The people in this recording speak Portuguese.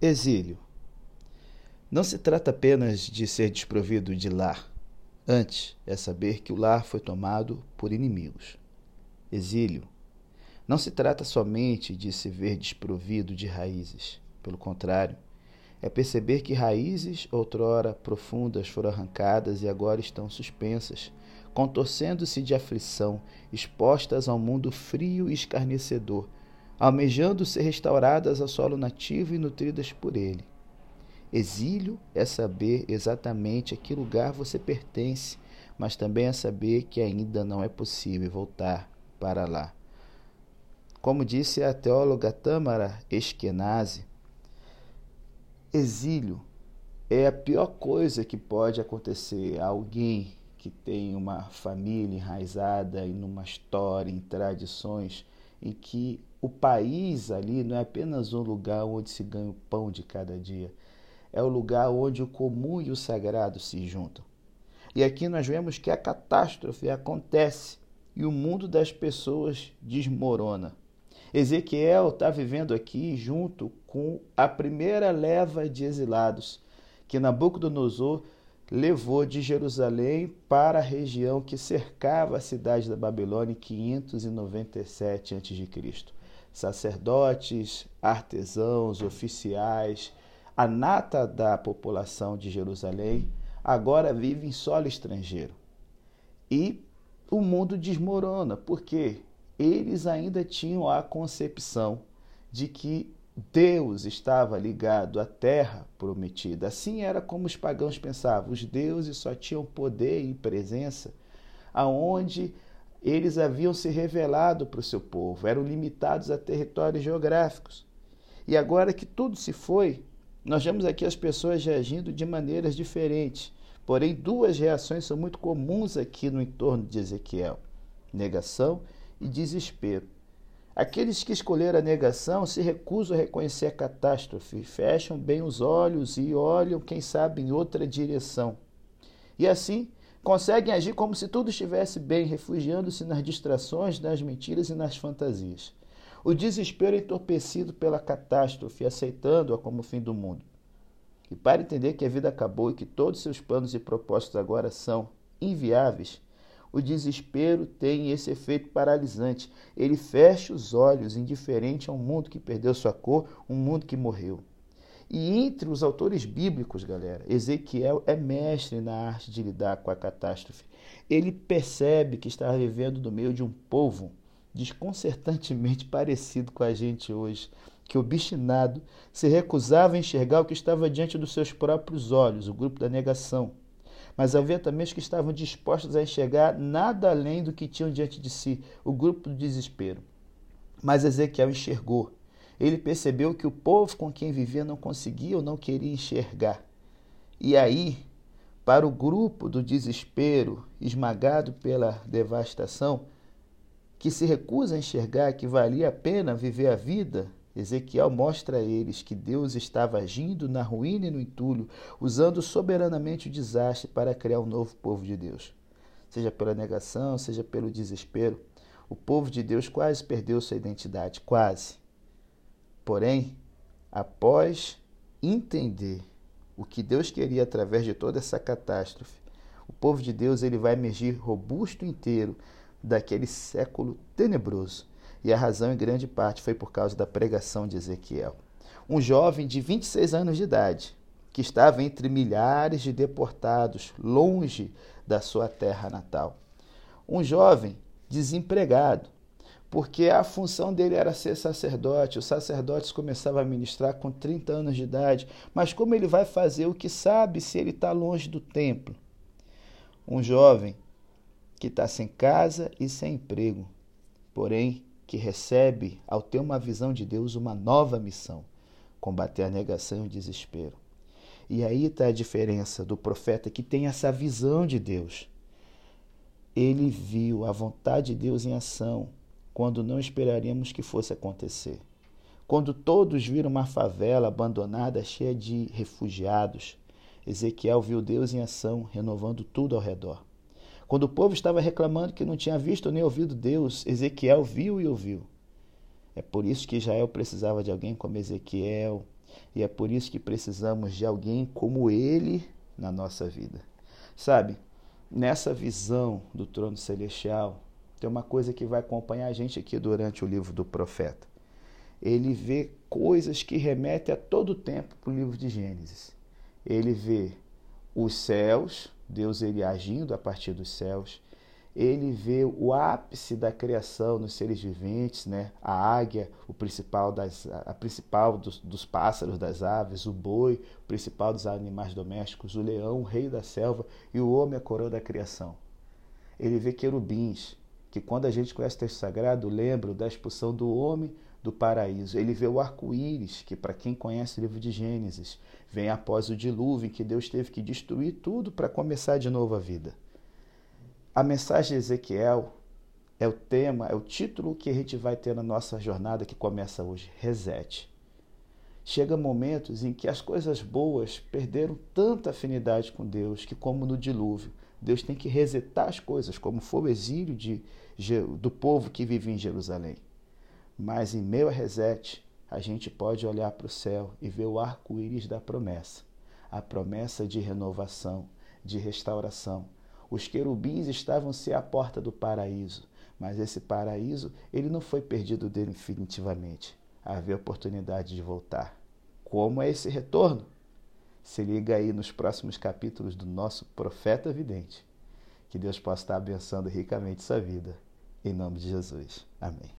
Exílio. Não se trata apenas de ser desprovido de lar. Antes é saber que o lar foi tomado por inimigos. Exílio. Não se trata somente de se ver desprovido de raízes. Pelo contrário, é perceber que raízes outrora profundas foram arrancadas e agora estão suspensas, contorcendo-se de aflição, expostas ao mundo frio e escarnecedor, almejando ser restauradas ao solo nativo e nutridas por ele. Exílio é saber exatamente a que lugar você pertence, mas também é saber que ainda não é possível voltar para lá. Como disse a teóloga Tamara Eskenazi, exílio é a pior coisa que pode acontecer a alguém que tem uma família enraizada em uma história, em tradições, em que o país ali não é apenas um lugar onde se ganha o pão de cada dia, é o lugar onde o comum e o sagrado se juntam. E aqui nós vemos que a catástrofe acontece e o mundo das pessoas desmorona. Ezequiel está vivendo aqui junto com a primeira leva de exilados que Nabucodonosor levou de Jerusalém para a região que cercava a cidade da Babilônia em 597 a.C. Sacerdotes, artesãos, oficiais, a nata da população de Jerusalém agora vive em solo estrangeiro. E o mundo desmorona, porque eles ainda tinham a concepção de que Deus estava ligado à terra prometida. Assim era como os pagãos pensavam. Os deuses só tinham poder e presença aonde eles haviam se revelado para o seu povo, eram limitados a territórios geográficos. E agora que tudo se foi, nós vemos aqui as pessoas reagindo de maneiras diferentes. Porém, duas reações são muito comuns aqui no entorno de Ezequiel: negação e desespero. Aqueles que escolheram a negação se recusam a reconhecer a catástrofe, fecham bem os olhos e olham, quem sabe, em outra direção. E assim conseguem agir como se tudo estivesse bem, refugiando-se nas distrações, nas mentiras e nas fantasias. O desespero é entorpecido pela catástrofe, aceitando-a como o fim do mundo. E para entender que a vida acabou e que todos seus planos e propósitos agora são inviáveis, o desespero tem esse efeito paralisante. Ele fecha os olhos, indiferente a um mundo que perdeu sua cor, um mundo que morreu. E entre os autores bíblicos, galera, Ezequiel é mestre na arte de lidar com a catástrofe. Ele percebe que está vivendo no meio de um povo desconcertantemente parecido com a gente hoje, que obstinado se recusava a enxergar o que estava diante dos seus próprios olhos, o grupo da negação mas havia também os que estavam dispostos a enxergar nada além do que tinham diante de si, o grupo do desespero. Mas Ezequiel enxergou. Ele percebeu que o povo com quem vivia não conseguia ou não queria enxergar. E aí, para o grupo do desespero, esmagado pela devastação, que se recusa a enxergar que valia a pena viver a vida, Ezequiel mostra a eles que Deus estava agindo na ruína e no entulho, usando soberanamente o desastre para criar um novo povo de Deus. Seja pela negação, seja pelo desespero, o povo de Deus quase perdeu sua identidade, quase. Porém, após entender o que Deus queria através de toda essa catástrofe, o povo de Deus ele vai emergir robusto inteiro daquele século tenebroso e a razão, em grande parte, foi por causa da pregação de Ezequiel. Um jovem de 26 anos de idade, que estava entre milhares de deportados, longe da sua terra natal. Um jovem desempregado, porque a função dele era ser sacerdote. Os sacerdotes começavam a ministrar com 30 anos de idade, mas como ele vai fazer o que sabe se ele está longe do templo? Um jovem que está sem casa e sem emprego, porém que recebe, ao ter uma visão de Deus, uma nova missão: combater a negação e o desespero. E aí está a diferença do profeta que tem essa visão de Deus. Ele viu a vontade de Deus em ação quando não esperaríamos que fosse acontecer. Quando todos viram uma favela abandonada, cheia de refugiados, Ezequiel viu Deus em ação, renovando tudo ao redor. Quando o povo estava reclamando que não tinha visto nem ouvido Deus, Ezequiel viu e ouviu. É por isso que Israel precisava de alguém como Ezequiel, E é por isso que precisamos de alguém como ele na nossa vida. Sabe, nessa visão do trono celestial, tem uma coisa que vai acompanhar a gente aqui durante o livro do profeta. Ele vê coisas que remetem a todo o tempo para o livro de Gênesis. Ele vê os céus, Deus ele agindo a partir dos céus ele vê o ápice da criação nos seres viventes, né? a águia, o principal das, a principal dos, dos pássaros, das aves, o boi, o principal dos animais domésticos, o leão, o rei da selva e o homem, a coroa da criação. Ele vê querubins, que quando a gente conhece o texto sagrado, lembra da expulsão do homem do paraíso. Ele vê o arco-íris, que para quem conhece o livro de Gênesis, vem após o dilúvio, em que Deus teve que destruir tudo para começar de novo a vida. A mensagem de Ezequiel é o tema, é o título que a gente vai ter na nossa jornada que começa hoje, Reset. Chega momentos em que as coisas boas perderam tanta afinidade com Deus que, como no dilúvio, Deus tem que resetar as coisas, como foi o exílio de, do povo que vivia em Jerusalém. Mas em meio a reset, a gente pode olhar para o céu e ver o arco-íris da promessa a promessa de renovação, de restauração, os querubins estavam se à porta do paraíso, mas esse paraíso ele não foi perdido definitivamente. Havia oportunidade de voltar. Como é esse retorno? Se liga aí nos próximos capítulos do nosso Profeta Vidente. Que Deus possa estar abençoando ricamente sua vida. Em nome de Jesus. Amém.